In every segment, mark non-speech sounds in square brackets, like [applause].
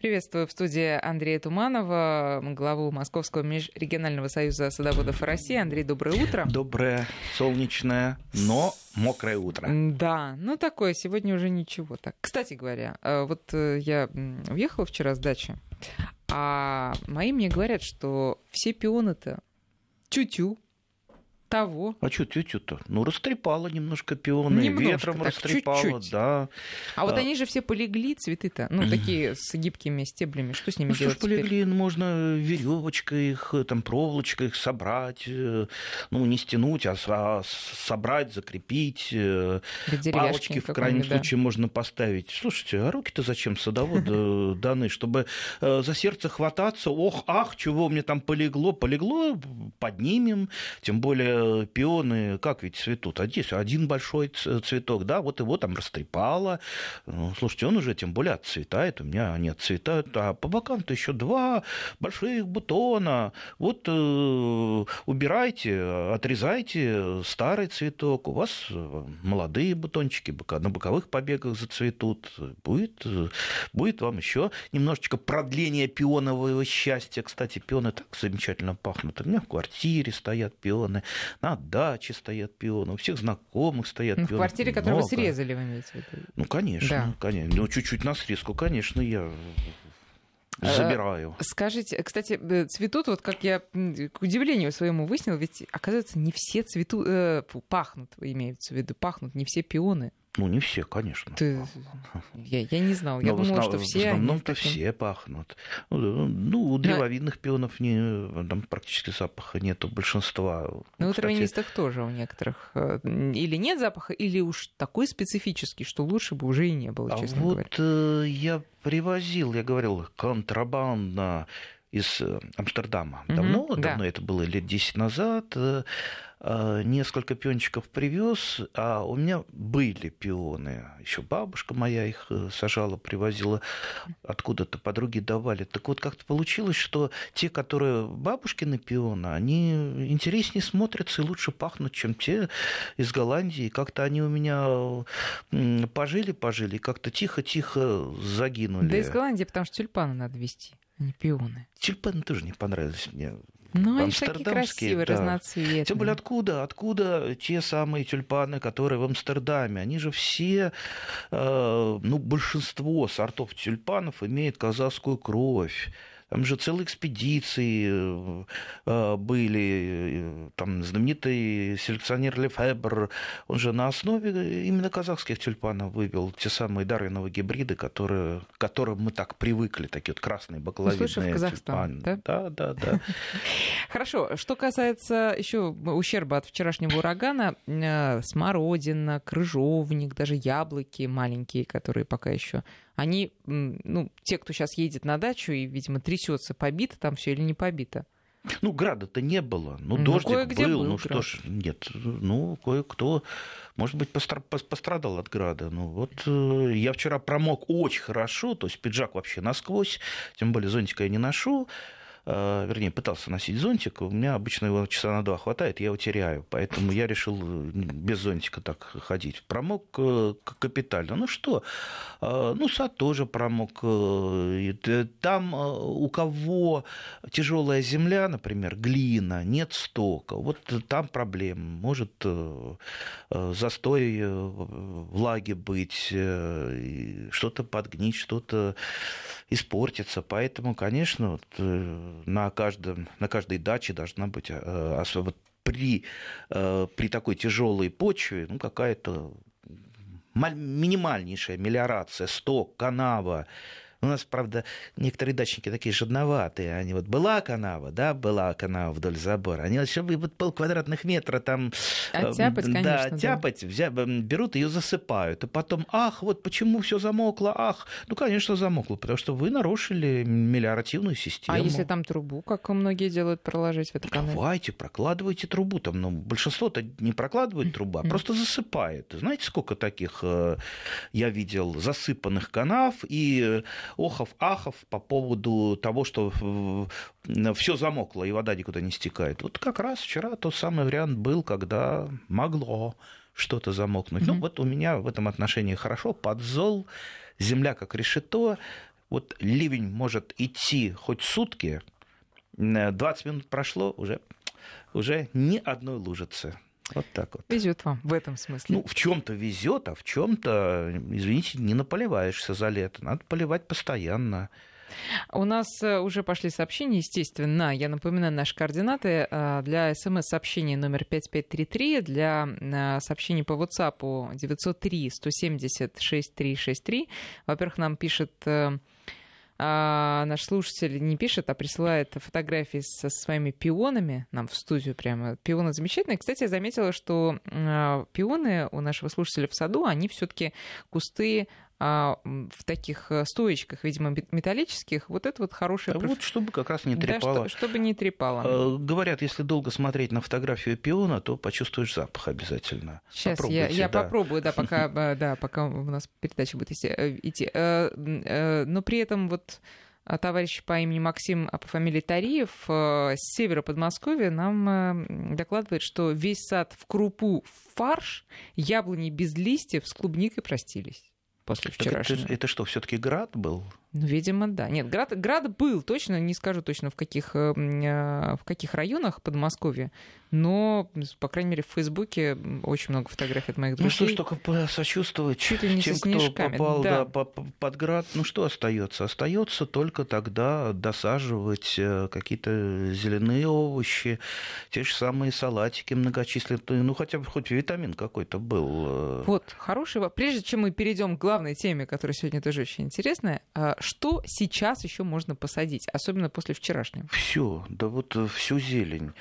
Приветствую в студии Андрея Туманова, главу Московского межрегионального союза садоводов России. Андрей, доброе утро. Доброе, солнечное, но мокрое утро. Да, ну такое, сегодня уже ничего так. Кстати говоря, э, вот э, я уехала вчера с дачи, а мои мне говорят, что все пионы-то тю-тю, того. А что тетю-то? Ну, растрепала немножко пионы, немножко, ветром так, растрепала, чуть-чуть. да. А, а вот они же все полегли, цветы-то, ну, [clears throat] такие с гибкими стеблями. Что с ними ну, делать что ж полегли, ну, можно веревочкой их, там, проволочкой их собрать, э, ну, не стянуть, а, а собрать, закрепить. Э, палочки, в крайнем да. случае, можно поставить. Слушайте, а руки-то зачем садоводу [laughs] даны? Чтобы э, за сердце хвататься, ох, ах, чего мне там полегло, полегло, поднимем, тем более пионы как ведь цветут? А один большой цветок, да, вот его там растрепало. Ну, слушайте, он уже тем более отцветает, у меня они отцветают, а по бокам-то еще два больших бутона. Вот э, убирайте, отрезайте старый цветок, у вас молодые бутончики на боковых побегах зацветут. Будет, будет вам еще немножечко продление пионового счастья. Кстати, пионы так замечательно пахнут. У меня в квартире стоят пионы на даче стоят пионы, у всех знакомых стоят ну, пионы. В квартире, которую вы срезали, вы имеете в виду? Ну, конечно, да. конечно. Ну, чуть-чуть на срезку, конечно, я э, забираю. Скажите, кстати, э, цветут, вот как я к удивлению своему выяснил, ведь, оказывается, не все цветут, э, пахнут, имеется в виду, пахнут не все пионы. Ну, не все, конечно. Ты... Я, я не знал. Я Но думала, что все. В основном-то таким... все пахнут. Ну, ну у древовидных да. пионов не, там практически запаха нет у большинства. Ну, у травянистых тоже у некоторых. Э, или нет запаха, или уж такой специфический, что лучше бы уже и не было, честно а говоря. Вот э, я привозил, я говорил, контрабандно из э, Амстердама. Давно, угу, давно да. это было лет 10 назад. Э, э, несколько пиончиков привез, а у меня были пионы. Еще бабушка моя их сажала, привозила откуда-то, подруги давали. Так вот, как-то получилось, что те, которые бабушкины пионы, они интереснее смотрятся и лучше пахнут, чем те из Голландии. Как-то они у меня пожили-пожили, как-то тихо-тихо загинули. Да из Голландии, потому что тюльпаны надо вести не пионы. Тюльпаны тоже не понравились мне. Ну, они такие красивые, да. разноцветные. Тем более откуда? Откуда те самые тюльпаны, которые в Амстердаме? Они же все, э, ну, большинство сортов тюльпанов имеют казахскую кровь. Там же целые экспедиции э, э, были. Э, там знаменитый селекционер Лефебр, он же на основе именно казахских тюльпанов вывел те самые дарвиновые гибриды, которые, к которым мы так привыкли, такие вот красные баклавидные ну, тюльпаны. Да? да, да, да. Хорошо. Что касается еще ущерба от вчерашнего урагана, смородина, крыжовник, даже яблоки маленькие, которые пока еще они, ну, те, кто сейчас едет на дачу и, видимо, трясется, побито там все или не побито. Ну, града-то не было. Ну, ну дождик был. был. Ну, что ж, нет. Ну, кое-кто, может быть, пострадал от града. Ну, вот э, я вчера промок очень хорошо, то есть пиджак вообще насквозь, тем более зонтика я не ношу. Э, вернее, пытался носить зонтик, у меня обычно его часа на два хватает, я его теряю, поэтому я решил э, без зонтика так ходить. Промок э, капитально. Ну что, ну сад тоже промок. Там у кого тяжелая земля, например, глина, нет стока, вот там проблем. Может застой влаги быть, что-то подгнить, что-то испортиться. Поэтому, конечно, вот, на, каждом, на каждой даче должна быть э, вот при, э, при такой тяжелой почве ну, какая-то минимальнейшая мелиорация, сток, канава, у нас, правда, некоторые дачники такие жадноватые. Они вот была канава, да, была канава вдоль забора. Они еще вот пол квадратных метра там... Оттяпать, э, конечно. Да, тяпать, взя... берут ее засыпают. И потом, ах, вот почему все замокло, ах. Ну, конечно, замокло, потому что вы нарушили мелиоративную систему. А если там трубу, как многие делают, проложить в эту канаву? Давайте, прокладывайте трубу. Там, ну, большинство-то не прокладывает трубу, а просто засыпает. Знаете, сколько таких э, я видел засыпанных канав и охов, ахов по поводу того, что все замокло и вода никуда не стекает. Вот как раз вчера тот самый вариант был, когда могло что-то замокнуть. Mm-hmm. Ну, вот у меня в этом отношении хорошо. Подзол, земля как решето, Вот ливень может идти хоть сутки, 20 минут прошло, уже, уже ни одной лужицы. Вот так вот. Везет вам в этом смысле. Ну, в чем-то везет, а в чем-то, извините, не наполиваешься за лето. Надо поливать постоянно. У нас э, уже пошли сообщения, естественно. Я напоминаю наши координаты э, для смс-сообщений номер 5533, для э, сообщений по WhatsApp 903 170 6363. Во-первых, нам пишет а наш слушатель не пишет, а присылает фотографии со своими пионами нам в студию прямо. Пионы замечательные. Кстати, я заметила, что пионы у нашего слушателя в саду, они все-таки кусты а, в таких э, стоечках, видимо, металлических, вот это вот хорошее... А вот чтобы как раз не трепало. Да, чтобы не трепало. Э, говорят, если долго смотреть на фотографию пиона, то почувствуешь запах обязательно. Сейчас я, я да. попробую, да, пока, [laughs] э, да, пока у нас передача будет идти. Но при этом вот товарищ по имени Максим, а по фамилии Тариев с севера Подмосковья нам докладывает, что весь сад в крупу в фарш, яблони без листьев с клубникой простились после вчерашнего. Это, это что, все-таки град был? Ну, видимо, да. Нет, град, град был, точно, не скажу точно в каких, э, э, в каких районах Подмосковья, но, по крайней мере, в Фейсбуке очень много фотографий от моих друзей. Ну что ж, только посочувствовать Чуть ли не тем, кто попал да. Да, под град. Ну что остается? Остается только тогда досаживать э, какие-то зеленые овощи, те же самые салатики многочисленные, ну хотя бы хоть витамин какой-то был. Вот, хороший Прежде чем мы перейдем к главной теме, которая сегодня тоже очень интересная, а, что сейчас еще можно посадить, особенно после вчерашнего? Все, да вот э, всю зелень.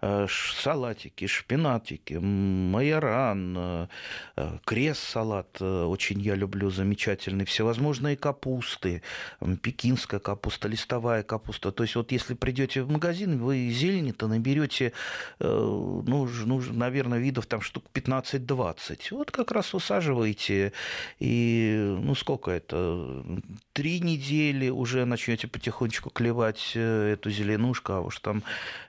Э, салатики, шпинатики, майоран, э, крест-салат очень я люблю, замечательный, всевозможные капусты, пекинская капуста, листовая капуста. То есть вот если придете в магазин, вы зелени-то наберете, ну, ну, наверное, видов там штук 15-20. Вот как раз высаживаете, и ну сколько это? Три недели уже начнете потихонечку клевать э, эту зеленушку, а уж там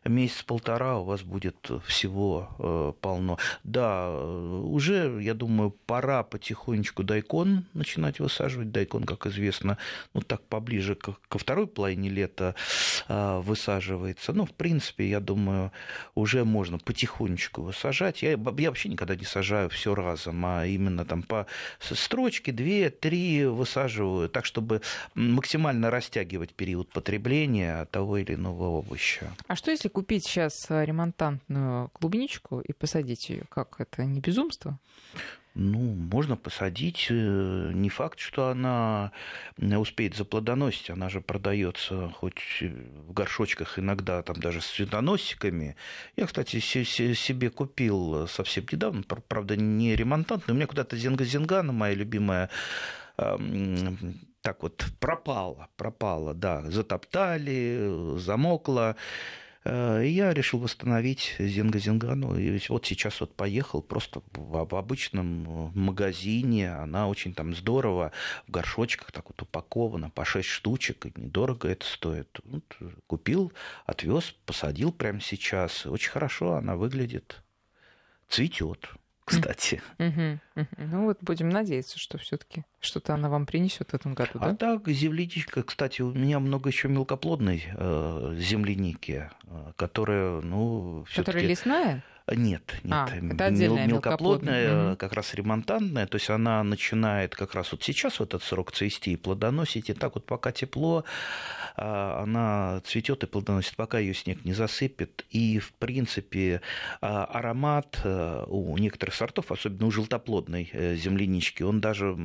месяц-полтора у вас будет всего э, полно. Да, уже, я думаю, пора потихонечку дайкон начинать высаживать. Дайкон, как известно, ну так поближе ко второй половине лета э, высаживается. Ну, в принципе, я думаю, уже можно потихонечку высажать. Я, я вообще никогда не сажаю все разом, а именно там по строчке, две, три высаживаю, так, чтобы максимально растягивать период потребления того или иного овоща. А что если купить сейчас ремонтантную клубничку и посадить ее? Как это не безумство? Ну, можно посадить. Э, не факт, что она успеет заплодоносить. Она же продается хоть в горшочках иногда, там даже с цветоносиками. Я, кстати, себе купил совсем недавно, правда, не ремонтантный. У меня куда-то зенга-зенгана, моя любимая так вот пропала, пропала, да, затоптали, замокла. Э, и я решил восстановить Зенга-Зенгану. И вот сейчас вот поехал просто в обычном магазине. Она очень там здорово в горшочках так вот упакована по 6 штучек. И недорого это стоит. Вот, купил, отвез, посадил прямо сейчас. Очень хорошо она выглядит. Цветет кстати. Ну вот будем надеяться, что все-таки что-то она вам принесет в этом году, а да? А так, земляничка, кстати, у меня много еще мелкоплодной э, земляники, э, которая, ну, Которая лесная? Нет, нет. А, это отдельная мелкоплодная, мелкоплодная. как раз ремонтантная, то есть она начинает как раз вот сейчас в этот срок цвести и плодоносить, и так вот пока тепло, а, она цветет и плодоносит, пока ее снег не засыпет. И, в принципе, а, аромат э, у некоторых сортов, особенно у желтоплодной э, землянички, он даже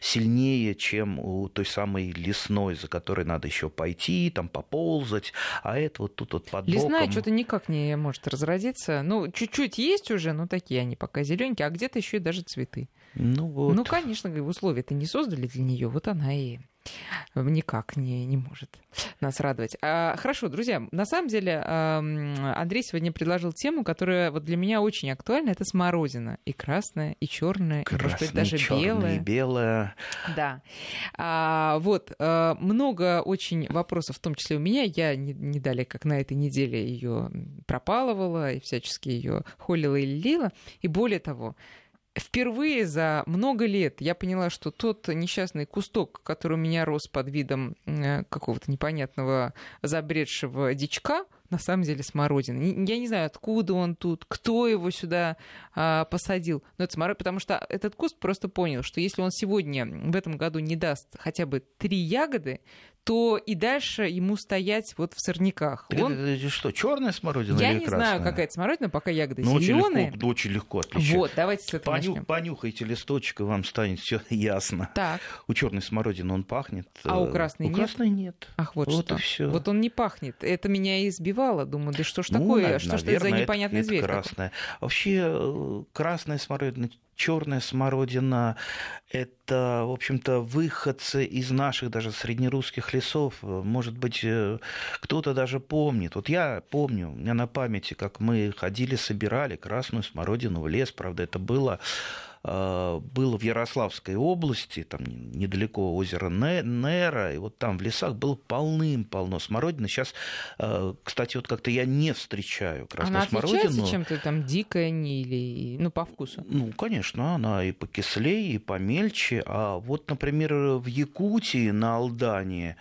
сильнее, чем у той самой лесной, за которой надо еще пойти, там поползать, а это вот тут вот под Лесная боком. что-то никак не может разродиться. Ну, чуть-чуть есть уже, но такие они пока зелененькие, а где-то еще и даже цветы. Ну, вот. ну конечно, условия-то не создали для нее, вот она и никак не, не может нас радовать. А, хорошо, друзья, на самом деле Андрей сегодня предложил тему, которая вот для меня очень актуальна. Это смородина. И красная, и черная, и, может быть, даже белая. И белая. Да. А, вот, а, много очень вопросов, в том числе у меня. Я не, не далее, как на этой неделе ее пропалывала и всячески ее холила и лила. И более того, впервые за много лет я поняла, что тот несчастный кусток, который у меня рос под видом э, какого-то непонятного забредшего дичка, на самом деле смородина. Я не знаю, откуда он тут, кто его сюда а, посадил. Но это смородина, потому что этот куст просто понял, что если он сегодня в этом году не даст хотя бы три ягоды, то и дальше ему стоять вот в сорняках. Так Он... это, это что, черная смородина Я или не красная? знаю, какая это смородина, пока ягоды ну, зеленые. Очень легко, очень легко отличить. Вот, давайте с этого Поню... начнем. Понюхайте листочек, и вам станет все [laughs] ясно. Так. У черной смородины он пахнет. А у красной у нет? красной нет. Ах, вот, вот что. И всё. Вот он не пахнет. Это меня и избивало. Думаю, да что ж ну, такое? Наверное, что ж это за непонятный это, зверь? Это красная. Вообще, э, красная смородина черная смородина – это, в общем-то, выходцы из наших даже среднерусских лесов. Может быть, э, кто-то даже помнит. Вот я помню, у меня на памяти, как мы ходили, собирали красную смородину в лес. Правда, это было было в Ярославской области, там недалеко озера Нера, и вот там в лесах было полным-полно смородины. Сейчас, э, кстати, вот как-то я не встречаю красную она смородину. Она чем-то там дикая или, ну, по вкусу? Ну, конечно, она и покислее, и помельче. А вот, например, в Якутии на Алдане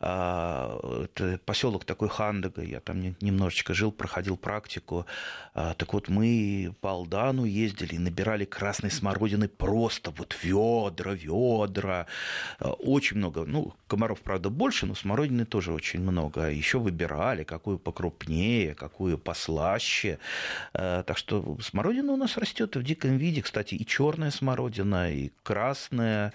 поселок такой Хандага, я там немножечко жил, проходил практику. А, так вот, мы по Алдану ездили и набирали красной смородины просто вот ведра, ведра. А, очень много, ну, комаров, правда, больше, но смородины тоже очень много. Еще выбирали, какую покрупнее, какую послаще. Так что смородина у нас растет в диком виде. Кстати, и черная смородина, и красная,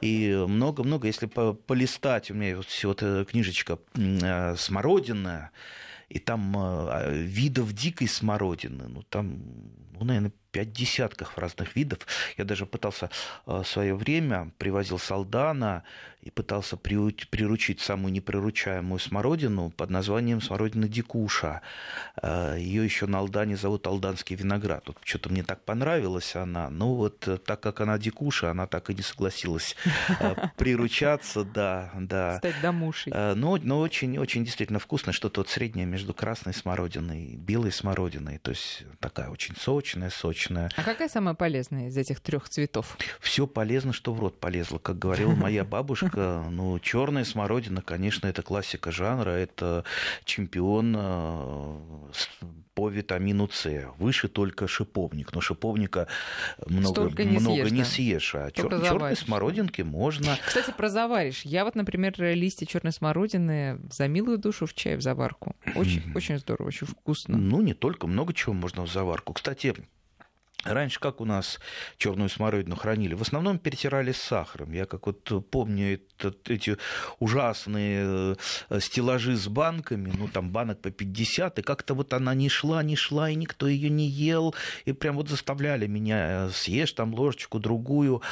и много-много. Если полистать, у меня вот всего книжечка э, «Смородина», и там э, видов дикой смородины, ну там, ну, наверное, пять десятков разных видов. Я даже пытался э, в свое время, привозил солдана и пытался приручить самую неприручаемую смородину под названием смородина дикуша. Э, Ее еще на Алдане зовут алданский виноград. Вот что-то мне так понравилась она. Ну вот э, так как она дикуша, она так и не согласилась [laughs] приручаться, да, да. Стать домушей. Но, но очень, очень действительно вкусно, что-то вот среднее между красной смородиной и белой смородиной. То есть такая очень сочная, сочная. А какая самая полезная из этих трех цветов? Все полезно, что в рот полезло. Как говорила моя [laughs] бабушка, ну, черная смородина, конечно, это классика жанра, это чемпион э, по витамину С. Выше только шиповник. Но шиповника много, не, много съешь, не да? съешь. А чер... черной смородинки можно. Кстати, про заваришь. Я вот, например, листья черной смородины за милую душу в чай в заварку. Очень, очень здорово, очень вкусно. Ну, не только, много чего можно в заварку. Кстати, Раньше как у нас черную смородину хранили? В основном перетирали с сахаром. Я как вот помню этот, эти ужасные э, стеллажи с банками, ну там банок по 50, и как-то вот она не шла, не шла, и никто ее не ел, и прям вот заставляли меня э, съешь там ложечку другую.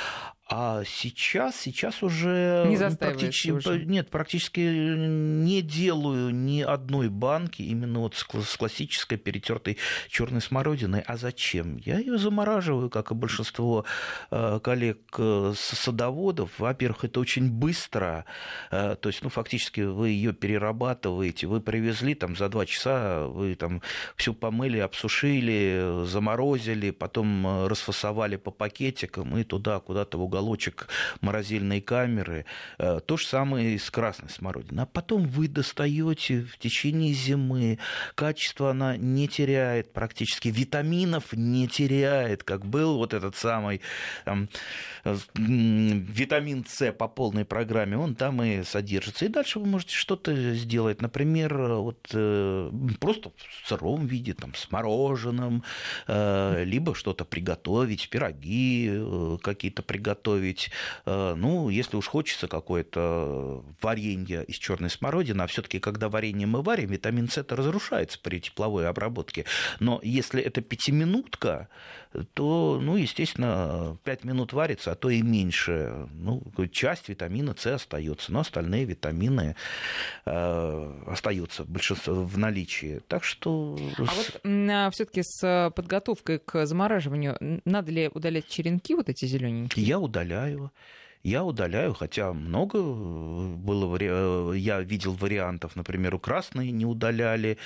А сейчас, сейчас уже, не практически, уже. нет, практически не делаю ни одной банки именно вот с классической перетертой черной смородиной. А зачем? Я ее замораживаю, как и большинство э, коллег э, садоводов. Во-первых, это очень быстро, э, то есть, ну, фактически вы ее перерабатываете, вы привезли там за два часа, вы там все помыли, обсушили, заморозили, потом расфасовали по пакетикам и туда куда-то в уголок уголочек морозильной камеры. Э, то же самое и с красной смородиной. А потом вы достаете в течение зимы. Качество она не теряет практически. Витаминов не теряет, как был вот этот самый там, витамин С по полной программе. Он там и содержится. И дальше вы можете что-то сделать. Например, вот э, просто в сыром виде, там, с мороженым, э, либо что-то приготовить, пироги какие-то приготовить готовить. Э, ну, если уж хочется какое-то варенье из черной смородины, а все-таки, когда варенье мы варим, витамин С это разрушается при тепловой обработке. Но если это пятиминутка, то, ну, естественно, 5 минут варится, а то и меньше. Ну, часть витамина С остается, но остальные витамины э, остаются большинство в наличии. Так что... А вот а, все-таки с подготовкой к замораживанию надо ли удалять черенки вот эти зелененькие? Я удаляю. Я удаляю, хотя много э, было, э, я видел вариантов, например, у красной не удаляли,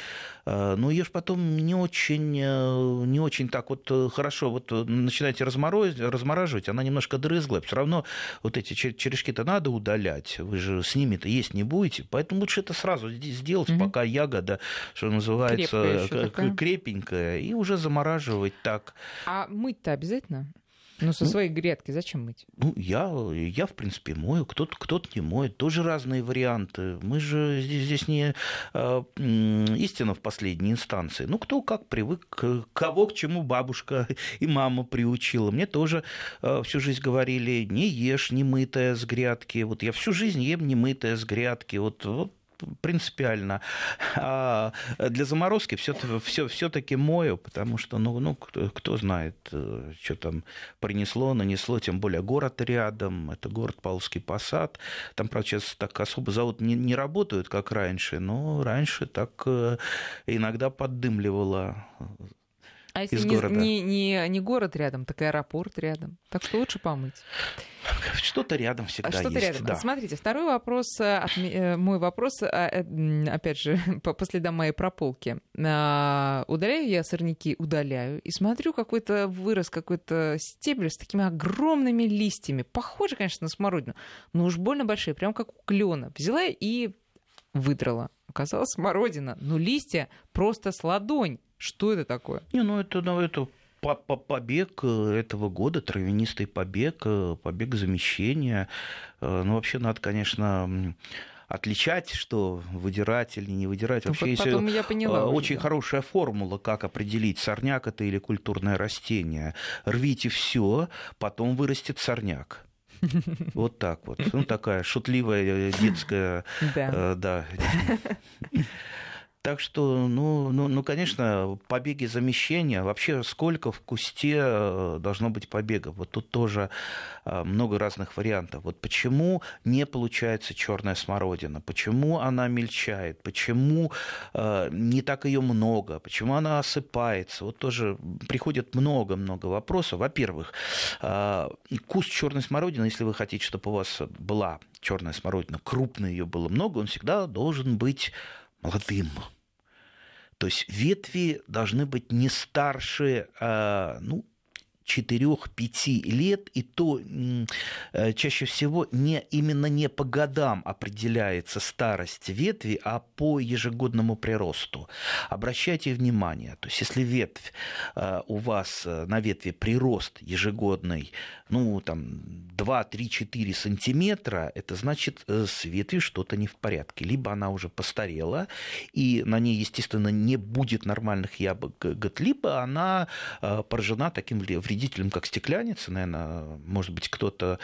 э, но ее же потом не очень, не очень так вот хорошо, вот начинаете размораживать, она немножко дрызглая, все равно вот эти черешки-то надо удалять, вы же с ними-то есть не будете, поэтому лучше это сразу сделать, угу. пока ягода, что называется, крепкая, крепенькая, и уже замораживать так. А мыть-то обязательно? Ну, со ну, своей грядки зачем мыть? Ну, я, я в принципе, мою, кто-то кто не моет. Тоже разные варианты. Мы же здесь, здесь не э, истина в последней инстанции. Ну, кто как привык, кого к чему бабушка [laughs] и мама приучила. Мне тоже э, всю жизнь говорили, не ешь немытое с грядки. Вот я всю жизнь ем немытое с грядки. Вот, вот принципиально. А для заморозки все, все, все-таки мою, потому что, ну, ну кто, кто знает, э, что там принесло, нанесло, тем более город рядом, это город Павловский Посад. Там, правда, сейчас так особо завод не, не работают, как раньше, но раньше так э, иногда поддымливало а если из не, города. Не, не, не город рядом, так и аэропорт рядом. Так что лучше помыть. Что-то рядом всегда Что-то есть. рядом. Да. Смотрите, второй вопрос, э, э, мой вопрос, э, опять же, [laughs] по следам моей прополки. А, удаляю я сорняки? Удаляю. И смотрю, какой-то вырос какой-то стебель с такими огромными листьями. Похоже, конечно, на смородину, но уж больно большие, прям как у клена. Взяла и выдрала. Оказалось, смородина. Но листья просто с ладонь. Что это такое? Не, ну это, ну, это побег э, этого года, травянистый побег, э, побег замещения. Э, ну, вообще надо, конечно, отличать, что выдирать или не выдирать. Ну, Вообще вот есть я поняла, очень уже. хорошая формула, как определить, сорняк это или культурное растение. Рвите все, потом вырастет сорняк. [laughs] Вот так вот. Ну, такая шутливая детская... Да. да. [laughs] Так что, ну, ну, ну, конечно, побеги замещения. Вообще, сколько в кусте э, должно быть побегов? Вот тут тоже э, много разных вариантов. Вот почему не получается черная смородина? Почему она мельчает? Почему э, не так ее много? Почему она осыпается? Вот тоже приходит много-много вопросов. Во-первых, куст черной смородины, если вы хотите, чтобы у вас была черная смородина, крупная ее было много, он всегда должен быть молодым. То есть ветви должны быть не старше, а, ну, 4-5 лет, и то э, чаще всего не, именно не по годам определяется старость ветви, а по ежегодному приросту. Обращайте внимание, то есть если ветвь э, у вас э, на ветви прирост ежегодный, ну, там, 2, 3, 4 сантиметра, это значит, с ветвью что-то не в порядке. Либо она уже постарела, и на ней, естественно, не будет нормальных ябок, либо она поражена таким вредителем вредителем, как стекляница, наверное, может быть, кто-то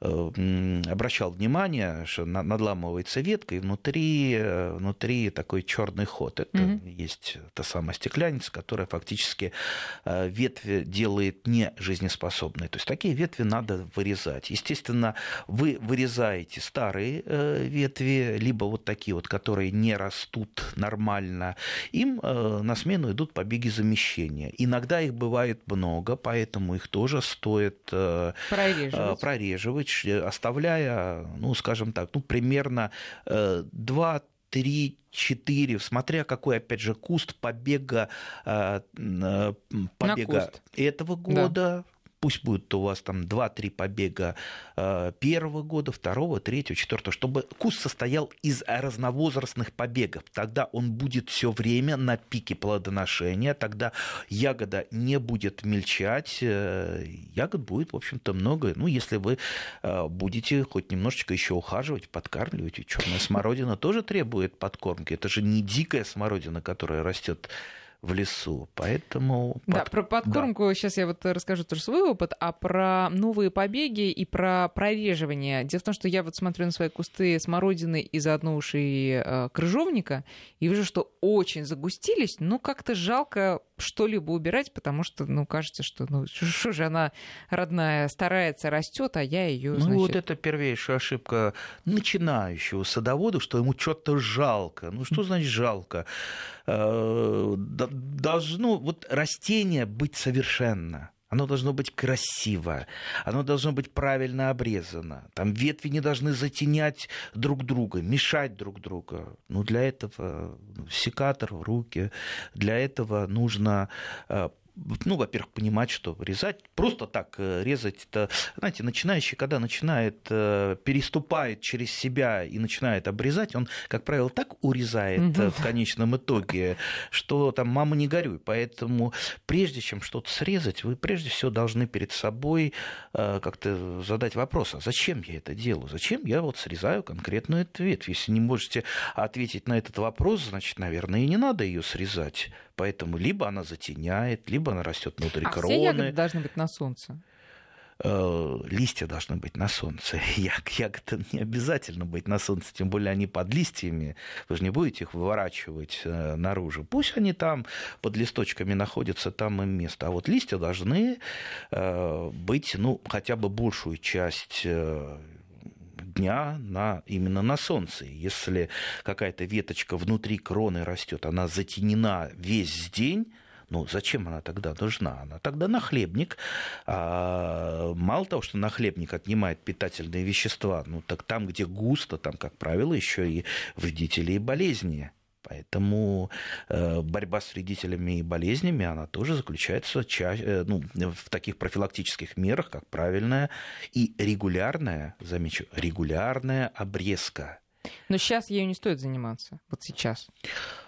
э, обращал внимание, что надламывается ветка, и внутри, э, внутри такой черный ход. Это угу. есть та самая стекляница, которая фактически э, ветви делает не жизнеспособной. То есть такие ветви надо вырезать. Естественно, вы вырезаете старые ветви, либо вот такие вот, которые не растут нормально, им на смену идут побеги замещения. Иногда их бывает много, поэтому поэтому их тоже стоит э, прореживать, э, прореживать оставляя, ну, скажем так, ну, примерно 2 3 4, смотря какой, опять же, куст побега, э, побега куст. этого года, да пусть будет у вас там 2-3 побега э, первого года, второго, третьего, четвертого, чтобы куст состоял из разновозрастных побегов. Тогда он будет все время на пике плодоношения, тогда ягода не будет мельчать, э, ягод будет, в общем-то, много. Ну, если вы э, будете хоть немножечко еще ухаживать, подкармливать, черная смородина тоже требует подкормки. Это же не дикая смородина, которая растет в лесу. Поэтому... Да, под... про подкормку да. сейчас я вот расскажу тоже свой опыт, а про новые побеги и про прореживание. Дело в том, что я вот смотрю на свои кусты смородины и заодно уж и э, крыжовника, и вижу, что очень загустились, но как-то жалко что-либо убирать, потому что, ну, кажется, что, ну, [laughs] что же она родная старается, растет, а я ее. Ну, вот это первейшая ошибка начинающего садовода, что ему что-то жалко. Ну, что значит жалко? Э, должно вот растение быть совершенно Оно должно быть красиво, оно должно быть правильно обрезано. Там ветви не должны затенять друг друга, мешать друг другу. Ну, для этого секатор в руки, для этого нужно э, ну, во-первых, понимать, что резать, просто так э, резать, это, знаете, начинающий, когда начинает, э, переступает через себя и начинает обрезать, он, как правило, так урезает угу. в конечном итоге, что там мама не горюй. Поэтому прежде чем что-то срезать, вы прежде всего должны перед собой как-то задать вопрос, а зачем я это делаю? Зачем я вот срезаю конкретную ветвь? Если не можете ответить на этот вопрос, значит, наверное, и не надо ее срезать. Поэтому либо она затеняет, либо она растет внутри а кроны. Все ягоды должны быть на солнце э, листья должны быть на солнце. [laughs] Яг, ягоды не обязательно быть на солнце, тем более они под листьями. Вы же не будете их выворачивать э, наружу. Пусть они там под листочками находятся, там им место. А вот листья должны э, быть, ну, хотя бы большую часть дня на, именно на солнце. Если какая-то веточка внутри кроны растет, она затенена весь день, ну, зачем она тогда нужна? Она тогда нахлебник. А, мало того, что нахлебник отнимает питательные вещества, ну, так там, где густо, там, как правило, еще и вредители и болезни. Поэтому э, борьба с вредителями и болезнями, она тоже заключается э, ну, в таких профилактических мерах, как правильная и регулярная, замечу, регулярная обрезка. Но сейчас ею не стоит заниматься, вот сейчас.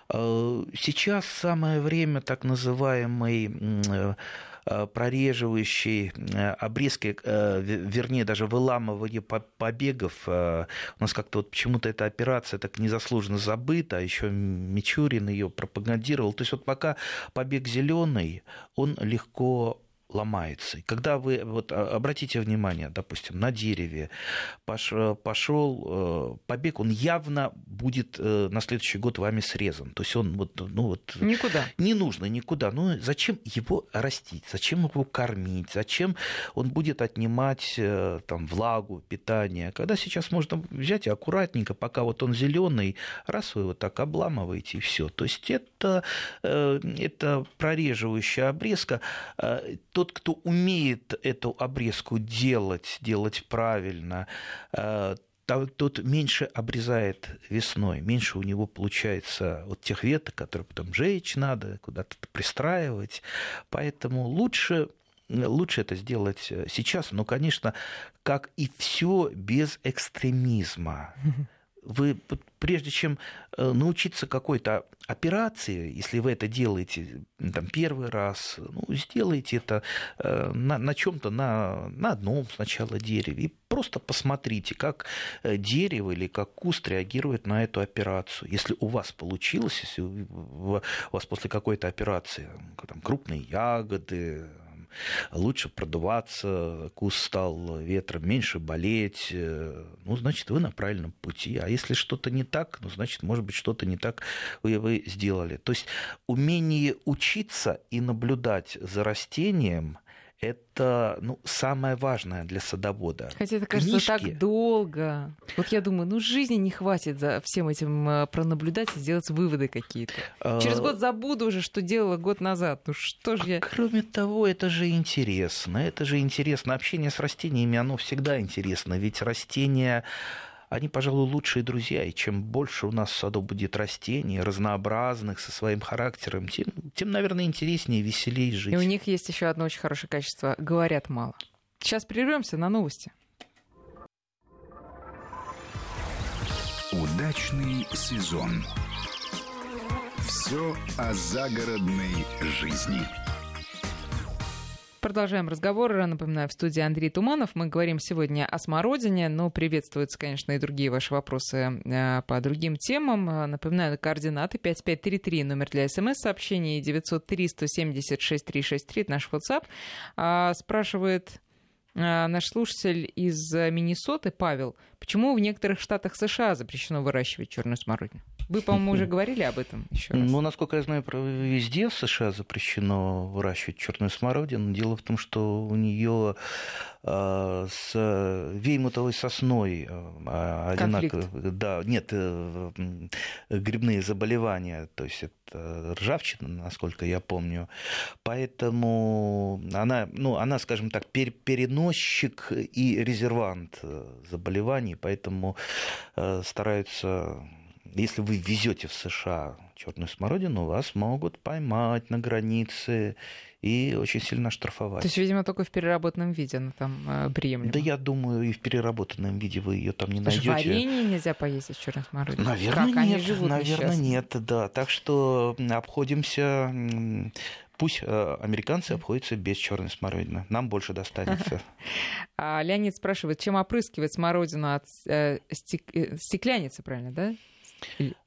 Э, сейчас самое время так называемой прореживающий э, обрезки, э, вернее, даже выламывание побегов. У нас как-то вот почему-то эта операция так незаслуженно забыта, а еще Мичурин ее пропагандировал. То есть вот пока побег зеленый, он легко ломается. И когда вы, вот а, обратите внимание, допустим, на дереве пошел э, побег, он явно будет э, на следующий год вами срезан. То есть он вот, ну вот... Никуда. Не нужно никуда. Ну зачем его растить? Зачем его кормить? Зачем он будет отнимать э, там влагу, питание? Когда сейчас можно взять и аккуратненько, пока вот он зеленый, раз вы его так обламываете и все. То есть это, это прореживающая обрезка. То тот, кто умеет эту обрезку делать, делать правильно, э, тот меньше обрезает весной, меньше у него получается вот тех веток, которые потом жечь надо, куда-то пристраивать. Поэтому лучше лучше это сделать сейчас, но, конечно, как и все без экстремизма [laughs] вы прежде чем э, научиться какой-то операции, если вы это делаете там, первый раз, ну, сделайте это э, на, на чем-то, на, на одном сначала дереве, и просто посмотрите, как э, дерево или как куст реагирует на эту операцию. Если у вас получилось, если у вас после какой-то операции там, крупные ягоды, лучше продуваться, куст стал ветром, меньше болеть, э, ну, значит, вы на правильном пути. А если что-то не так, ну, значит, может быть, что-то не так вы, вы сделали. То есть умение учиться и наблюдать за растением – это ну, самое важное для садовода. Хотя это кажется Книжки. так долго. Вот я думаю, ну жизни не хватит за всем этим э, пронаблюдать и сделать выводы какие-то. А... Через год забуду уже, что делала год назад. Ну что же а я... Кроме того, это же интересно. Это же интересно. Общение с растениями, оно всегда интересно. Ведь растения они, пожалуй, лучшие друзья. И чем больше у нас в саду будет растений, разнообразных, со своим характером, тем, тем наверное, интереснее и веселее жить. И у них есть еще одно очень хорошее качество. Говорят мало. Сейчас прервемся на новости. Удачный сезон. Все о загородной жизни. Продолжаем разговор. Напоминаю, в студии Андрей Туманов. Мы говорим сегодня о смородине, но приветствуются, конечно, и другие ваши вопросы э, по другим темам. Напоминаю, координаты 5533, номер для смс-сообщений, 903-176-363, наш WhatsApp. А, спрашивает э, наш слушатель из Миннесоты, Павел, почему в некоторых штатах США запрещено выращивать черную смородину? Вы, по-моему, уже [laughs] говорили об этом еще раз. Ну, насколько я знаю, везде в США запрещено выращивать черную смородину. Дело в том, что у нее а, с веймутовой сосной а, одинаково. Да, нет, э, грибные заболевания, то есть это ржавчина, насколько я помню. Поэтому она, ну, она, скажем так, переносчик и резервант э, заболеваний, поэтому э, стараются если вы везете в США черную смородину, вас могут поймать на границе и очень сильно штрафовать. То есть, видимо, только в переработанном виде она там э, приемлема? Да я думаю, и в переработанном виде вы ее там не найдете. Варенье нельзя поесть из черной смородины? Наверное, как нет. Они живут наверное, нет, да. Так что обходимся пусть э, американцы обходятся без черной смородины. Нам больше достанется. [laughs] А Леонид спрашивает, чем опрыскивать смородину от э, стекляницы, правильно, да?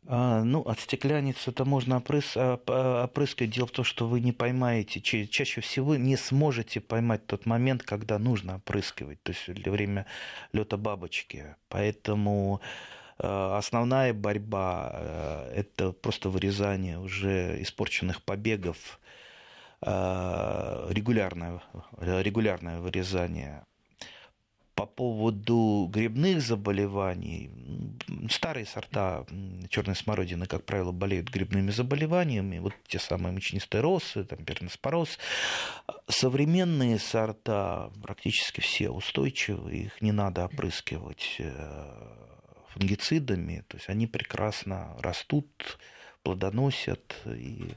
А, ну, от стекляницы это можно опрыс... А, опрыскать. Дело в том, что вы не поймаете, чаще всего не сможете поймать тот момент, когда нужно опрыскивать, то есть для время лета бабочки. Поэтому а, основная борьба а, – это просто вырезание уже испорченных побегов, регулярное, регулярное вырезание по поводу грибных заболеваний, старые сорта черной смородины, как правило, болеют грибными заболеваниями, вот те самые мучнистые росы, там, перноспороз. Современные сорта практически все устойчивы, их не надо опрыскивать э, фунгицидами, то есть они прекрасно растут, плодоносят и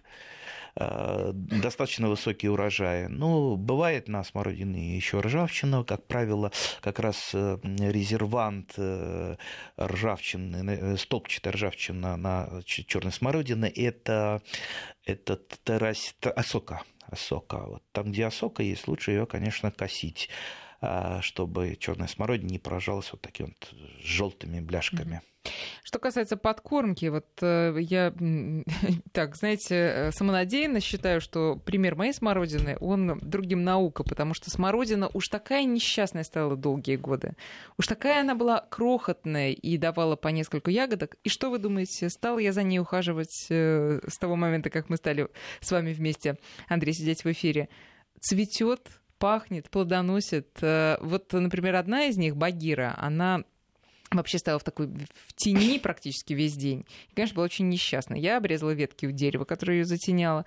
Э, достаточно высокие урожаи. Но бывает на смородине еще ржавчина, как правило, как раз э, резервант э, ржавчины, столбчатая ржавчина на черной смородине, это, это террас, осока. осока. Вот там, где осока есть, лучше ее, конечно, косить чтобы черная смородина не поражалась вот такими вот желтыми бляшками. Что касается подкормки, вот э, я, [laughs] так, знаете, э, самонадеянно считаю, что пример моей смородины, он другим наука, потому что смородина уж такая несчастная стала долгие годы. Уж такая она была крохотная и давала по несколько ягодок. И что вы думаете, стала я за ней ухаживать э, с того момента, как мы стали с вами вместе, Андрей, сидеть в эфире? Цветет, пахнет, плодоносит. Вот, например, одна из них, Багира, она вообще стояла в такой в тени практически весь день. И, конечно, была очень несчастна. Я обрезала ветки у дерева, которое ее затеняло,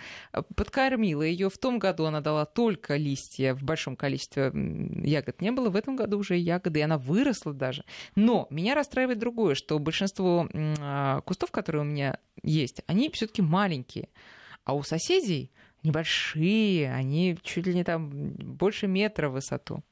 подкормила ее. В том году она дала только листья, в большом количестве ягод не было. В этом году уже ягоды, и она выросла даже. Но меня расстраивает другое, что большинство а, кустов, которые у меня есть, они все-таки маленькие. А у соседей небольшие, они чуть ли не там больше метра в высоту.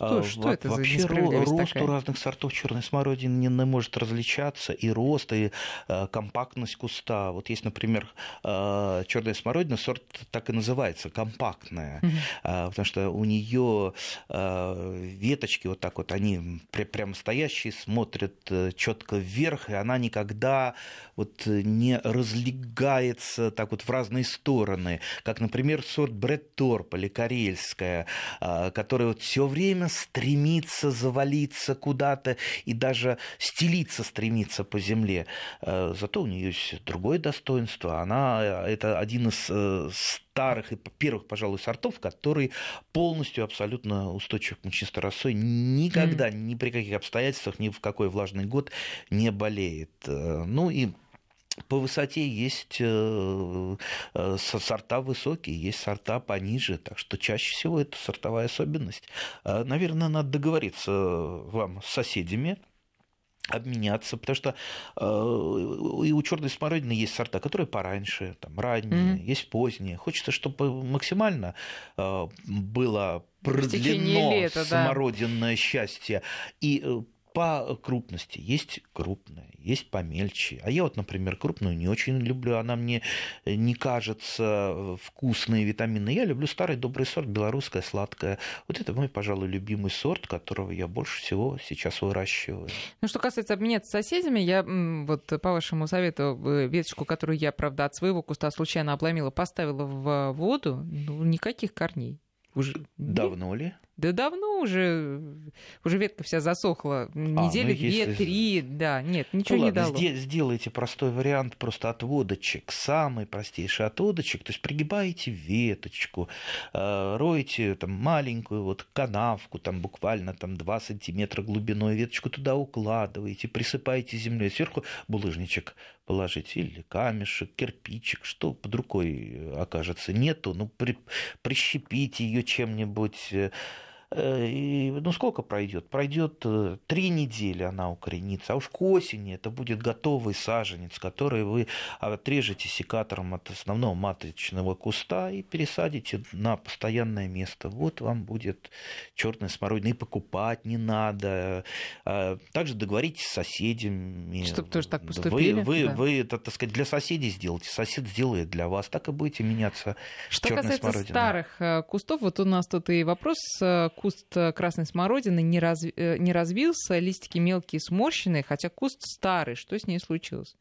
Что, а, что это вообще за рост такая? у разных сортов черной смородины не, не может различаться, и рост, и э, компактность куста. Вот есть, например, э, черная смородина, сорт так и называется, компактная, угу. э, потому что у нее э, веточки вот так вот, они пря- прямо стоящие, смотрят э, четко вверх, и она никогда вот не разлегается так вот в разные стороны, как, например, сорт Бретторп или Карельская, э, которая вот все время стремится завалиться куда-то и даже стелиться стремится по земле. Э, зато у нее есть другое достоинство. Она э, это один из э, старых и первых, пожалуй, сортов, который полностью абсолютно устойчив к мучнистой росой, никогда, mm. ни при каких обстоятельствах, ни в какой влажный год не болеет. Ну и по высоте есть э, э, сорта высокие, есть сорта пониже, так что чаще всего это сортовая особенность. А, наверное, надо договориться вам с соседями, обменяться, потому что э, и у черной смородины есть сорта, которые пораньше, там ранние, mm-hmm. есть поздние. Хочется, чтобы максимально э, было продлено лета, смородинное да. счастье и по крупности. Есть крупная, есть помельче. А я вот, например, крупную не очень люблю. Она мне не кажется вкусной, витаминной. Я люблю старый добрый сорт, белорусская сладкая. Вот это мой, пожалуй, любимый сорт, которого я больше всего сейчас выращиваю. Ну, что касается обменяться с соседями, я вот по вашему совету э, веточку, которую я, правда, от своего куста случайно обломила, поставила в воду, ну, никаких корней. Уже... Давно ли? Да давно уже, уже ветка вся засохла. А, Недели а, ну, две, если... три, да, нет, ничего ну, не ладно, дало. Сделайте простой вариант просто отводочек, самый простейший отводочек, то есть пригибаете веточку, э, роете там маленькую вот канавку, там буквально там 2 сантиметра глубиной, веточку туда укладываете, присыпаете землей, сверху булыжничек положить или камешек, кирпичик, что под рукой окажется. Нету, ну при, прищепите ее чем-нибудь Э, и, ну, сколько пройдет? Пройдет э, три недели она укоренится, а уж к осени это будет готовый саженец, который вы отрежете секатором от основного маточного куста и пересадите на постоянное место. Вот вам будет черная смородина. И покупать не надо. А также договоритесь с соседями. Чтобы тоже так поступили. Вы, вы, да. вы это, так сказать, для соседей сделайте, сосед сделает для вас. Так и будете меняться Что касается смородиной. старых э, кустов, вот у нас тут и вопрос куст э, красной смородины не, раз, э, не развился, листики мелкие сморщенные, хотя куст старый. Что с ней случилось?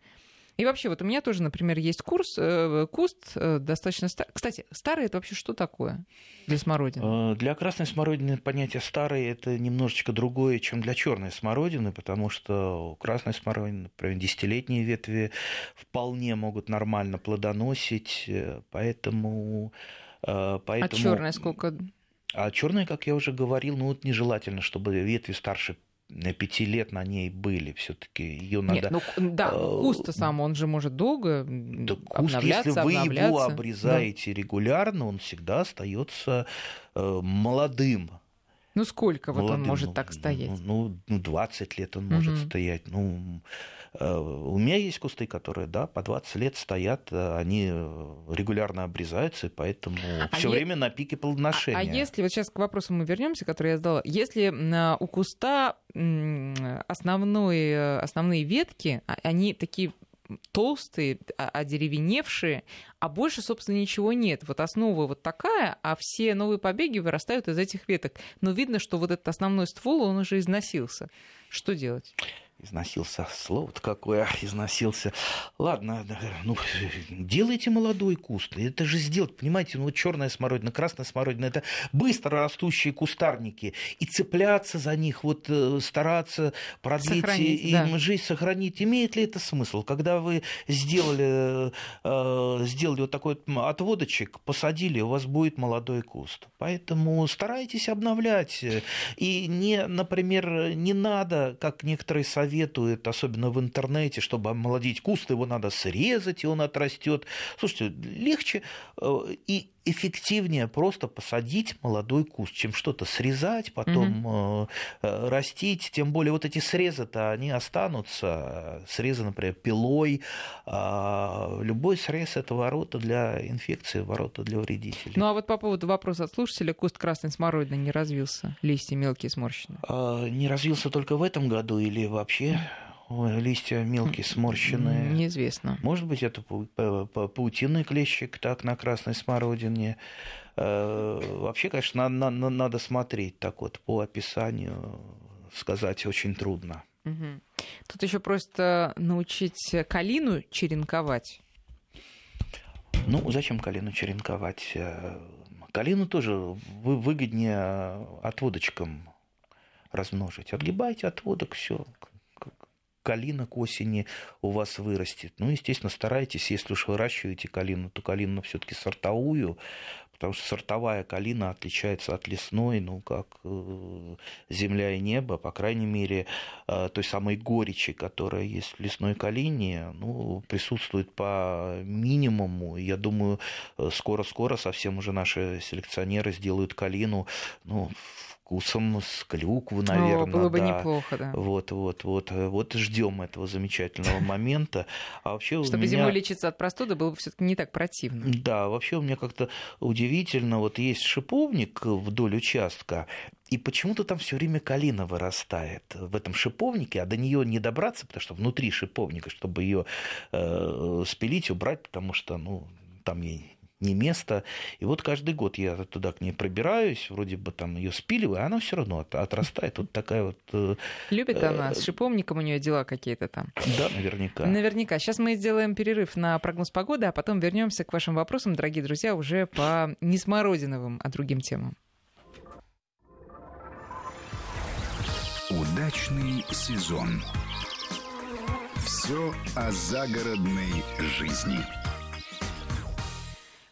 И вообще, вот у меня тоже, например, есть курс, э, куст э, достаточно старый. Кстати, старый это вообще что такое для смородины? Э, для красной смородины понятие старый это немножечко другое, чем для черной смородины, потому что у красной смородины, например, десятилетние ветви вполне могут нормально плодоносить, поэтому... поэтому... А черная сколько? А черная, как я уже говорил, ну вот нежелательно, чтобы ветви старше пяти лет на ней были. Все-таки ее надо. Нет, ну, да, э, куст сам, он же может долго да, куст, если вы его обрезаете да. регулярно, он всегда остается э, молодым. Ну сколько молодым, вот он может ну, так стоять? Ну, ну 20 лет он может угу. стоять. Ну, Э, у меня есть кусты, которые, да, по 20 лет стоят, э, они э, регулярно обрезаются, и поэтому а все е... время на пике плодоношения. А, а если, вот сейчас к вопросу мы вернемся, который я задала, если у куста основной, основные ветки, а, они такие толстые, одеревеневшие, а больше, собственно, ничего нет. Вот основа вот такая, а все новые побеги вырастают из этих веток. Но видно, что вот этот основной ствол, он уже износился. Что делать? Износился. Слово-то какое, износился. Ладно, ну, делайте молодой куст. Это же сделать, понимаете, ну, вот черная смородина, красная смородина, это быстро растущие кустарники. И цепляться за них, вот э, стараться продлить сохранить, им да. жизнь, сохранить. Имеет ли это смысл? Когда вы сделали, э, сделали вот такой отводочек, посадили, у вас будет молодой куст. Поэтому старайтесь обновлять. И не, например, не надо, как некоторые советуют, советует, особенно в интернете, чтобы омолодить куст, его надо срезать, и он отрастет. Слушайте, легче э, и эффективнее просто посадить молодой куст, чем что-то срезать, потом угу. растить. Тем более вот эти срезы-то, они останутся. Срезы, например, пилой. А любой срез – это ворота для инфекции, ворота для вредителей. Ну а вот по поводу вопроса от слушателя, куст красной смородины не развился? Листья мелкие сморщенные? А, не развился только в этом году или вообще? Листья мелкие, сморщенные. Неизвестно. Может быть, это паутинный клещик так на красной смородине. Э, вообще, конечно, надо, надо смотреть так вот по описанию, сказать очень трудно. Угу. Тут еще просто научить калину черенковать. Ну, зачем калину черенковать? Э, калину тоже выгоднее отводочком размножить. Отгибайте отводок, все калина к осени у вас вырастет. Ну, естественно, старайтесь, если уж выращиваете калину, то калину все-таки сортовую, потому что сортовая калина отличается от лесной, ну, как э, земля и небо, по крайней мере, э, той самой горечи, которая есть в лесной калине, ну, присутствует по минимуму. Я думаю, э, скоро-скоро совсем уже наши селекционеры сделают калину, ну, вкусом с клюквы, наверное. О, было бы да. неплохо, да. Вот, вот, вот, вот ждем этого замечательного момента. А вообще Чтобы меня... зимой лечиться от простуды, было бы все-таки не так противно. Да, вообще у меня как-то удивительно, вот есть шиповник вдоль участка, и почему-то там все время калина вырастает в этом шиповнике, а до нее не добраться, потому что внутри шиповника, чтобы ее э, спилить, убрать, потому что ну, там ей не место. И вот каждый год я туда к ней пробираюсь, вроде бы там ее спиливаю, а она все равно отрастает. Вот такая вот... Э, Любит она, с шиповником у нее дела какие-то там. Да, наверняка. Наверняка. Сейчас мы сделаем перерыв на прогноз погоды, а потом вернемся к вашим вопросам, дорогие друзья, уже по не смородиновым, а другим темам. Брачный сезон. Все о загородной жизни.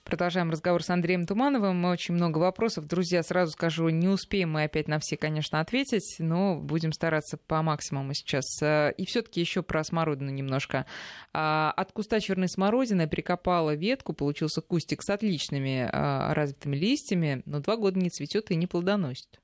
Продолжаем разговор с Андреем Тумановым. Очень много вопросов. Друзья, сразу скажу, не успеем мы опять на все, конечно, ответить, но будем стараться по максимуму сейчас. И все-таки еще про смородину немножко. А, от куста черной смородины прикопала ветку, получился кустик с отличными а, развитыми листьями, но два года не цветет и не плодоносит.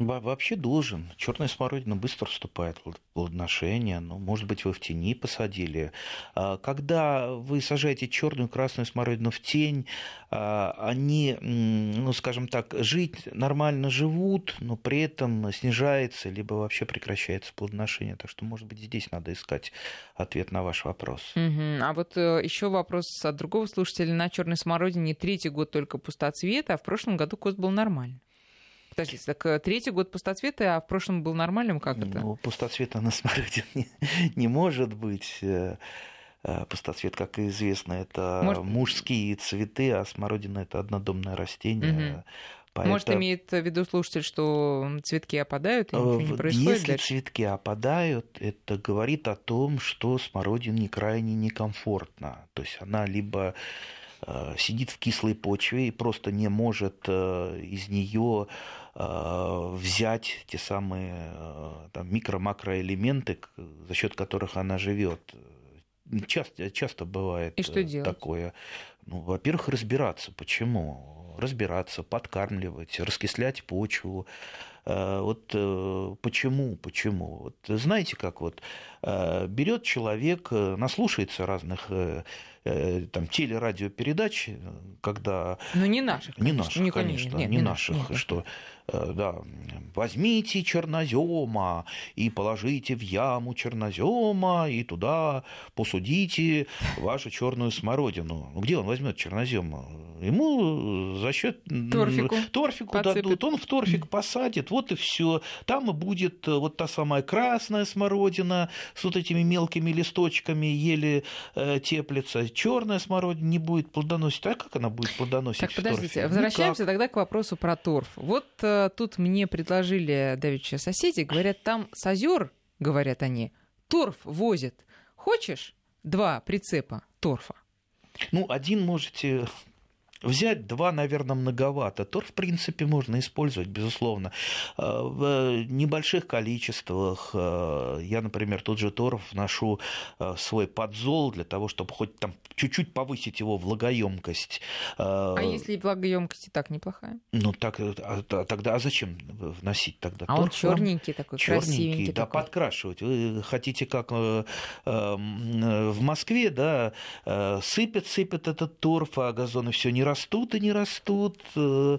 Вообще должен. Черная смородина быстро вступает в плодоношение. Ну, может быть, вы в тени посадили. А, когда вы сажаете черную красную смородину в тень, а, они, ну, скажем так, жить нормально живут, но при этом снижается, либо вообще прекращается плодоношение. Так что, может быть, здесь надо искать ответ на ваш вопрос. Угу. А вот э, еще вопрос от другого слушателя. На черной смородине третий год только пустоцвета, а в прошлом году куст был нормальный. Подождите, так э, третий год пустоцвета, а в прошлом был нормальным, как это? Ну, пустоцвета на смородине [laughs] не, не может быть. Э, э, пустоцвет, как известно, это Может... мужские цветы, а смородина это однодомное растение. Угу. Поэтому... Может, имеет в виду слушатель, что цветки опадают и ничего не происходит? Если дальше? цветки опадают, это говорит о том, что смородине крайне некомфортно. То есть она либо сидит в кислой почве и просто не может из нее взять те самые э, там, микро-макроэлементы, за счет которых она живет. Часто, часто бывает И что э, такое. Ну, во-первых, разбираться, почему. Разбираться, подкармливать, раскислять почву. Вот почему, почему. Вот знаете, как вот берет человек, наслушается разных там телерадиопередач, когда... Ну, не наших. Не наших, конечно, конечно нет, не, не наших, нет, что Э, да, возьмите чернозема и положите в яму чернозема и туда посудите вашу черную смородину. Ну, где он возьмет чернозем? Ему за счет торфику, торфику дадут, он в торфик посадит, вот и все. Там и будет э, вот та самая красная смородина с вот этими мелкими листочками еле э, теплится. Черная смородина не будет плодоносить. А как она будет плодоносить? Так, подождите, возвращаемся Никак. тогда к вопросу про торф. Вот тут мне предложили давеча соседи, говорят, там с озер, говорят они, торф возят. Хочешь два прицепа торфа? Ну, один можете Взять два, наверное, многовато. Тор, в принципе, можно использовать, безусловно. Э, в небольших количествах. Э, я, например, тот же торф ношу э, свой подзол для того, чтобы хоть там чуть-чуть повысить его влагоемкость. А если влагоемкость и так неплохая? Ну, так, а, тогда а зачем вносить тогда а торф? А он черненький такой, черненький, да, такой. подкрашивать. Вы хотите, как в Москве, да, сыпет, сыпет этот торф, а газоны все не растут и не растут. Э,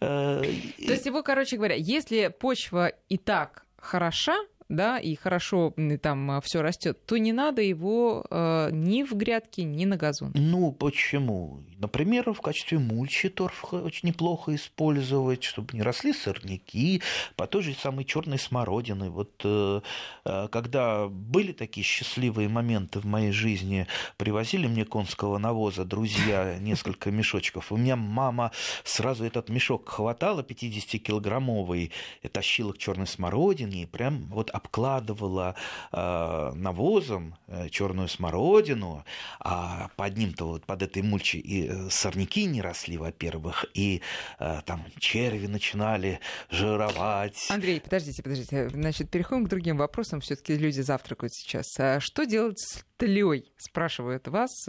э, То есть его, короче говоря, если почва и так хороша, да, и хорошо там а, все растет, то не надо его э, ни в грядке, ни на газон. Ну, почему? Например, в качестве мульчи торф очень неплохо использовать, чтобы не росли сорняки, по той же самой черной смородины. Вот э, э, когда были такие счастливые моменты в моей жизни, привозили мне конского навоза друзья несколько мешочков. У меня мама сразу этот мешок хватала 50-килограммовый, тащила к черной смородине и прям вот обкладывала э, навозом э, черную смородину, а под ним-то вот под этой мульчей и э, сорняки не росли, во-первых, и там черви начинали жировать. Андрей, подождите, подождите. Значит, переходим к другим вопросам. Все-таки люди завтракают сейчас. А что делать с тлей? Спрашивают вас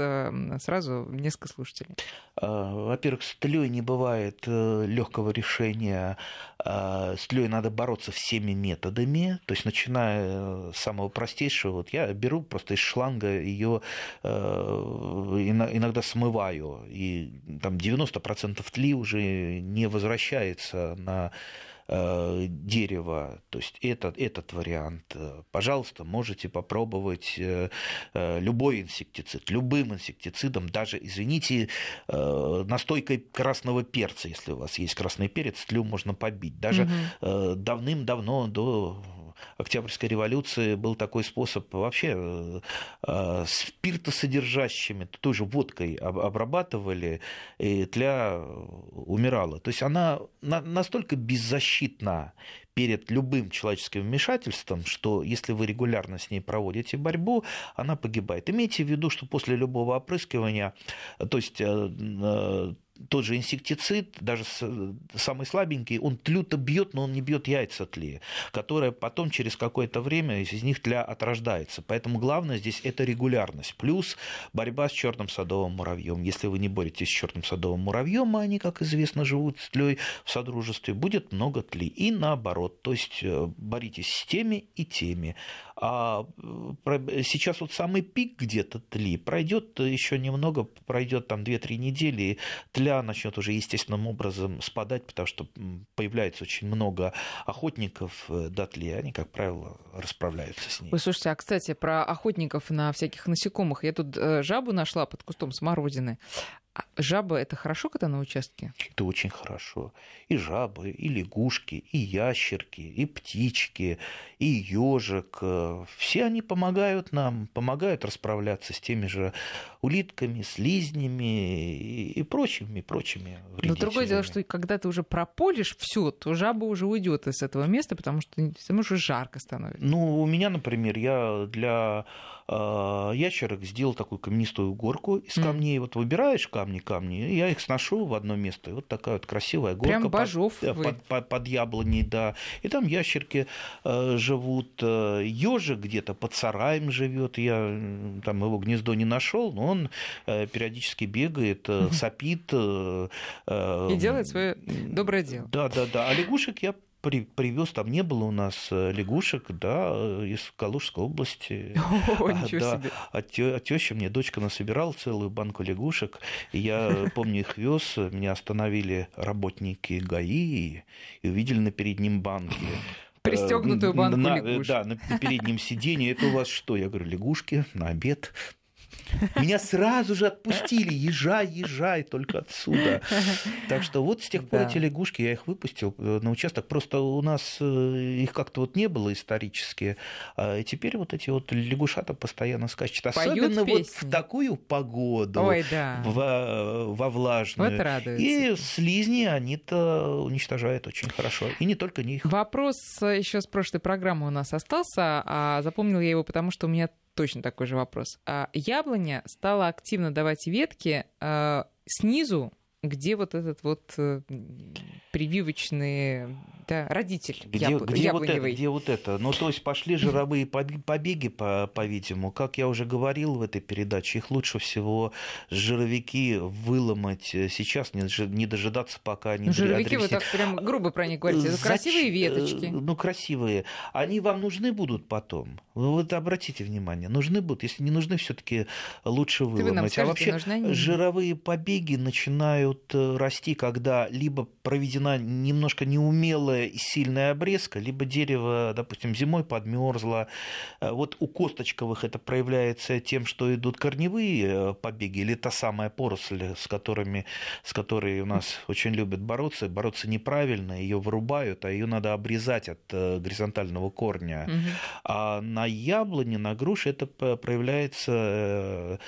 сразу несколько слушателей. Во-первых, с не бывает легкого решения. С тлей надо бороться всеми методами. То есть, начиная с самого простейшего, вот я беру просто из шланга ее э, иногда смываю, и там 90% тли уже не возвращается на э, дерево. То есть этот, этот вариант. Пожалуйста, можете попробовать э, любой инсектицид, любым инсектицидом, даже, извините, настойкой красного перца, если у вас есть красный перец, тлю можно побить. Даже угу. давным-давно, до Октябрьской революции был такой способ вообще э, э, спиртосодержащими, той же водкой обрабатывали, и тля умирала. То есть она настолько беззащитна перед любым человеческим вмешательством, что если вы регулярно с ней проводите борьбу, она погибает. Имейте в виду, что после любого опрыскивания, то есть тот же инсектицид, даже самый слабенький, он тлю-то бьет, но он не бьет яйца тли, которая потом через какое-то время из них тля отрождается. Поэтому главное здесь это регулярность. Плюс борьба с черным садовым муравьем. Если вы не боретесь с черным садовым муравьем, а они, как известно, живут с тлей в содружестве, будет много тли. И наоборот, то есть э, боритесь с теми и теми. А э, сейчас вот самый пик где-то тли пройдет еще немного, пройдет там 2-3 недели, и тля начнет уже естественным образом спадать, потому что появляется очень много охотников э, до тли, они, как правило, расправляются с ней. Вы слушайте, а кстати, про охотников на всяких насекомых. Я тут э, жабу нашла под кустом смородины. А жаба это хорошо, когда на участке? Это очень хорошо. И жабы, и лягушки, и ящерки, и птички, и ежик. Э, все они помогают нам, помогают расправляться с теми же улитками, слизнями и прочими, прочими Но другое дело, что когда ты уже прополишь все, то жаба уже уйдет из этого места, потому что всему уже жарко становится. Ну, у меня, например, я для э, ящерок сделал такую каменистую горку из камней. Mm. Вот выбираешь камни, камни, я их сношу в одно место. И вот такая вот красивая горка. Прям божов под, вы. под, под, под яблоней, да. И там ящерки э, живут. Ежик где-то под сараем живет. Я там его гнездо не нашел, но он э, периодически бегает, э, сопит. Э, и делает свое доброе дело. Да, да, да. А лягушек я при, привез, там не было у нас лягушек, да, из Калужской области. [laughs] О, а, да, себе. А, тё, а теща мне дочка насобирала целую банку лягушек. И я [laughs] помню, их вез, меня остановили работники ГАИ и увидели на переднем банке [laughs] Пристегнутую банку на, лягушек. Да, на переднем сиденье. Это у вас что? Я говорю, лягушки на обед. Меня сразу же отпустили, езжай, езжай, только отсюда. Так что вот с тех пор да. эти лягушки, я их выпустил э, на участок. Просто у нас э, их как-то вот не было исторически. А теперь вот эти вот лягушата постоянно скачут. Особенно вот в такую погоду, Ой, да. во, во влажную. Вот радуется. И слизни они-то уничтожают очень хорошо. И не только них. Вопрос еще с прошлой программы у нас остался, а запомнил я его, потому что у меня точно такой же вопрос. А яблоня стала активно давать ветки а, снизу, где вот этот вот э, прививочный да, родитель где, яб... где, вот это, где вот это? Ну, то есть пошли жировые побеги, по, по-видимому. Как я уже говорил в этой передаче, их лучше всего жировики выломать сейчас, не, не дожидаться, пока они... Ну, жировики, вы так прям грубо про них говорите. Это Зач... красивые веточки. Ну, красивые. Они вам нужны будут потом. Вы вот обратите внимание, нужны будут. Если не нужны, все таки лучше выломать. Вы нам скажите, а вообще жировые побеги начинают э, расти, когда либо проведена немножко неумелая и сильная обрезка, либо дерево, допустим, зимой подмерзло. Э, вот у косточковых это проявляется тем, что идут корневые э, побеги, или та самая поросль, с, которыми, с которой у нас очень любят бороться. Бороться неправильно, ее вырубают, а ее надо обрезать от э, горизонтального корня. Угу. А на яблоне, на груше это проявляется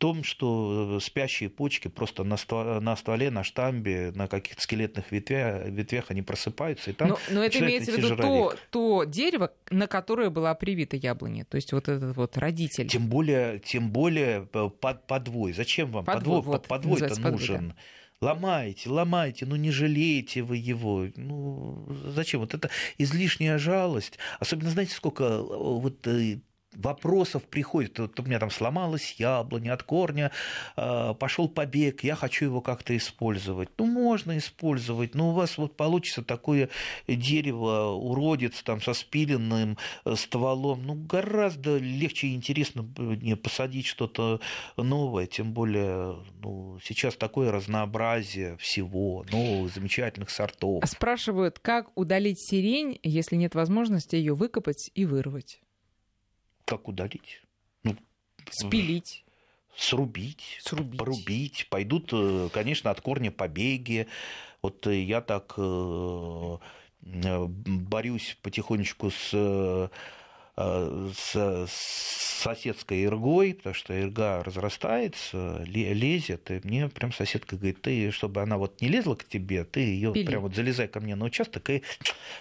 том, что э, спящие почки просто на, стволе, на стволе, на штамбе, на каких-то скелетных ветвях, ветвях они просыпаются. И там но, но это имеется в виду то, то дерево, на которое была привита яблоня. То есть вот этот вот родитель. Тем более, тем более э, под, подвой. Зачем вам подвой? Подвой, вот, подвой-то нужен. да. Ломайте, ломайте, ну не жалейте вы его. Ну, зачем? Вот это излишняя жалость. Особенно, знаете, сколько э, вот вопросов приходит. Вот у меня там сломалась яблоня от корня, а, пошел побег, я хочу его как-то использовать. Ну, можно использовать, но у вас вот получится такое дерево, уродец там со спиленным э, стволом. Ну, гораздо легче и интересно посадить что-то новое, тем более ну, сейчас такое разнообразие всего, новых замечательных сортов. Спрашивают, как удалить сирень, если нет возможности ее выкопать и вырвать? Как удалить? Ну, Спилить. Срубить, срубить, порубить. Пойдут, э, конечно, от корня побеги. Вот я так э, борюсь потихонечку с с соседской иргой, потому что ирга разрастается, лезет, и мне прям соседка говорит, ты, чтобы она вот не лезла к тебе, ты ее прям вот залезай ко мне на участок и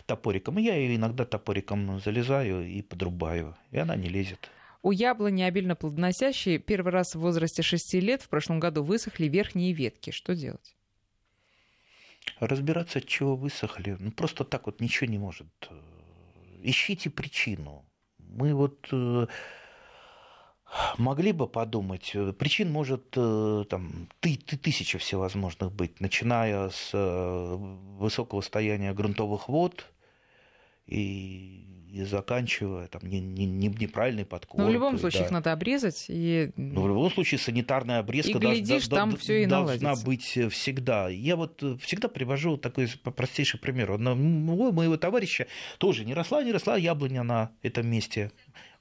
топориком. И я ее иногда топориком залезаю и подрубаю, и она не лезет. У яблони обильно плодоносящие первый раз в возрасте 6 лет в прошлом году высохли верхние ветки. Что делать? Разбираться, от чего высохли. Ну, просто так вот ничего не может. Ищите причину. Мы вот э, могли бы подумать, э, причин может э, там, ты, ты, тысяча всевозможных быть, начиная с высокого состояния грунтовых вод и и заканчивая там, не, не, не, неправильной подкоркой. Но в любом случае да. их надо обрезать. И... Но в любом случае санитарная обрезка и глядишь, должна, там все и должна быть э, всегда. Я вот э, всегда привожу такой простейший пример. У моего товарища тоже не росла, не росла яблоня на этом месте.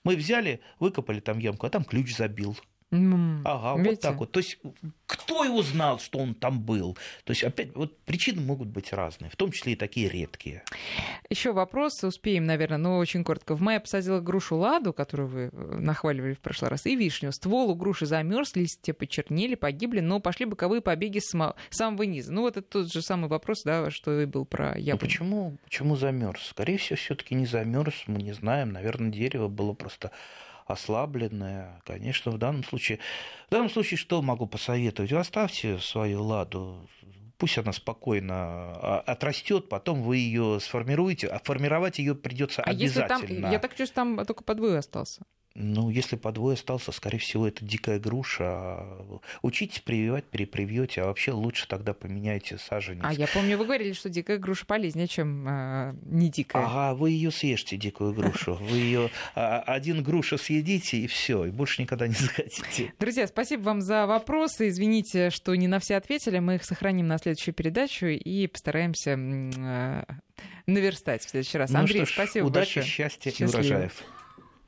Мы взяли, выкопали там ямку, а там ключ забил. Mm, ага, видите? вот так вот. То есть кто его знал, что он там был? То есть опять вот причины могут быть разные, в том числе и такие редкие. Еще вопрос, успеем, наверное, но очень коротко. В мае посадила грушу ладу, которую вы э, нахваливали в прошлый раз, и вишню. Ствол у груши замерз, листья почернели, погибли, но пошли боковые побеги с самого низа. Ну вот это тот же самый вопрос, да, что и был про. Ну почему, почему замерз? Скорее всего, все-таки не замерз, мы не знаем. Наверное, дерево было просто ослабленная, конечно, в данном случае... В данном случае что могу посоветовать? Оставьте свою ладу, пусть она спокойно а, отрастет, потом вы ее сформируете, а формировать ее придется а обязательно. Если там, я так чувствую, там только подвой остался. Ну, если подвой остался, скорее всего, это дикая груша. Учитесь прививать, перепривьете, а вообще лучше тогда поменяйте саженец. А я помню, вы говорили, что дикая груша полезнее, чем э, не дикая. Ага, вы ее съешьте, дикую грушу. Вы ее а, один груша съедите, и все, и больше никогда не [laughs] захотите. Друзья, спасибо вам за вопросы. Извините, что не на все ответили. Мы их сохраним на следующую передачу и постараемся э, наверстать в следующий раз. Ну Андрей, ж, спасибо удачи, большое. счастья Счастливо. и урожаев.